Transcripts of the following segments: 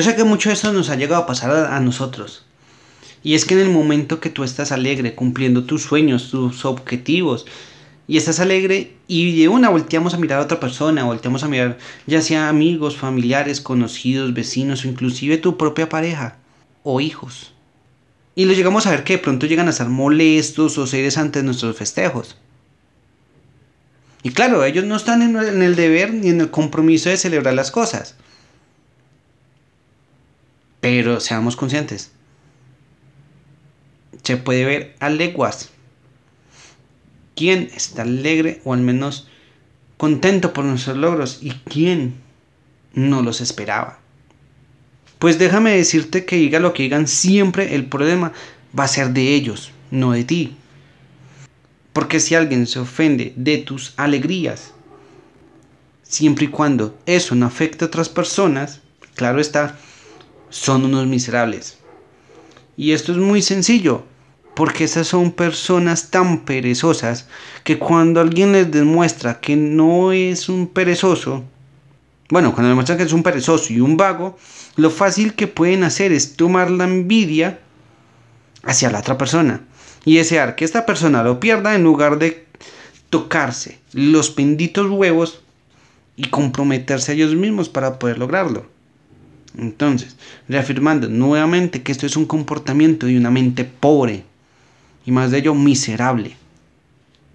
Yo sé que mucho de esto nos ha llegado a pasar a, nosotros. Y es que en el momento que tú estás alegre, cumpliendo tus sueños, tus objetivos, y estás alegre y de una volteamos a mirar a otra persona, volteamos a mirar ya sea amigos, familiares, conocidos, vecinos o inclusive tu propia pareja o hijos. Y los llegamos a ver que de pronto llegan a ser molestos o seres ante nuestros festejos. Y claro, ellos no están en el deber ni en el compromiso de celebrar las cosas. Pero seamos conscientes. Se puede ver a leguas quién está alegre o al menos contento por nuestros logros y quién no los esperaba. Pues déjame decirte que diga lo que digan, siempre el problema va a ser de ellos, no de ti. Porque si alguien se ofende de tus alegrías, siempre y cuando eso no afecte a otras personas, claro está, son unos miserables. Y esto es muy sencillo porque esas son personas tan perezosas que cuando alguien les demuestra que no es un perezoso, bueno, cuando demuestran que es un perezoso y un vago, lo fácil que pueden hacer es tomar la envidia hacia la otra persona y desear que esta persona lo pierda en lugar de tocarse los benditos huevos y comprometerse a ellos mismos para poder lograrlo. Entonces, reafirmando nuevamente que esto es un comportamiento de una mente pobre, y más de ello miserable.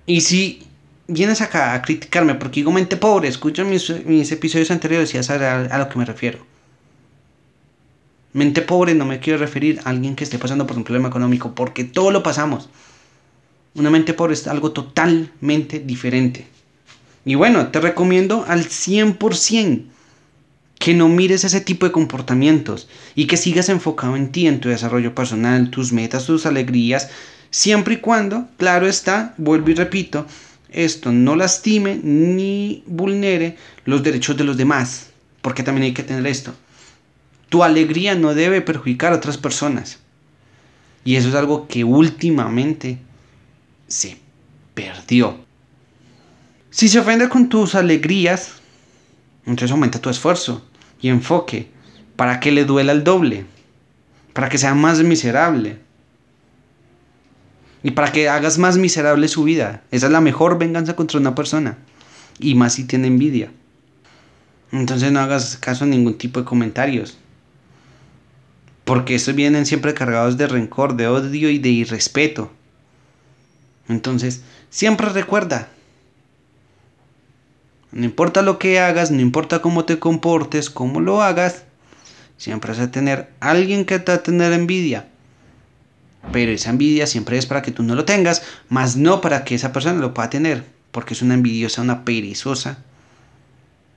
Y si vienes acá a criticarme porque digo mente pobre, escucha mis, episodios anteriores y ya sabes a, lo que me refiero. Mente pobre no me quiero referir a alguien que esté pasando por un problema económico, porque todo lo pasamos. Una mente pobre es algo totalmente diferente. Y bueno, te recomiendo al 100% que no mires ese tipo de comportamientos y que sigas enfocado en ti, en tu desarrollo personal, tus metas, tus alegrías, Siempre y cuando, claro está, vuelvo y repito, esto no lastime ni vulnere los derechos de los demás, porque también hay que tener esto. Tu alegría no debe perjudicar a otras personas. Y eso es algo que últimamente se perdió. Si se ofende con tus alegrías, entonces aumenta tu esfuerzo y enfoque para que le duela el doble, para que sea más miserable, y para que hagas más miserable su vida. Esa es la mejor venganza contra una persona. Y más si tiene envidia. Entonces no hagas caso a ningún tipo de comentarios. Porque estos vienen siempre cargados de rencor, de odio y de irrespeto. Entonces, siempre recuerda. No importa lo que hagas, no importa cómo te comportes, cómo lo hagas, siempre vas a tener alguien que te va a tener envidia pero esa envidia siempre es para que tú no lo tengas, más no para que esa persona lo pueda tener, porque es una envidiosa, una perezosa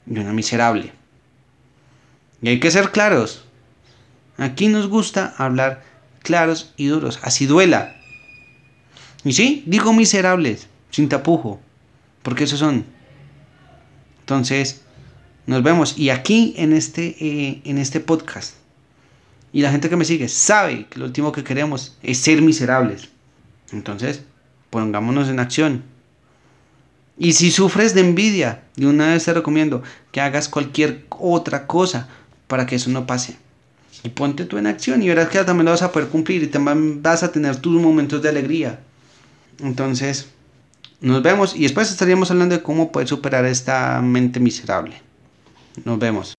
y una miserable. Y hay que ser claros. Aquí nos gusta hablar claros y duros, así duela. Y sí, digo miserables, sin tapujo, porque esos son. Entonces, nos vemos. Y aquí en este, eh, en este podcast y la gente que me sigue sabe que lo último que queremos es ser miserables. Entonces, pongámonos en acción. Y si sufres de envidia, de una vez te recomiendo que hagas cualquier otra cosa para que eso no pase. Y ponte tú en acción y verás que también lo vas a poder cumplir y también vas a tener tus momentos de alegría. Entonces, nos vemos y después estaríamos hablando de cómo poder superar esta mente miserable. Nos vemos.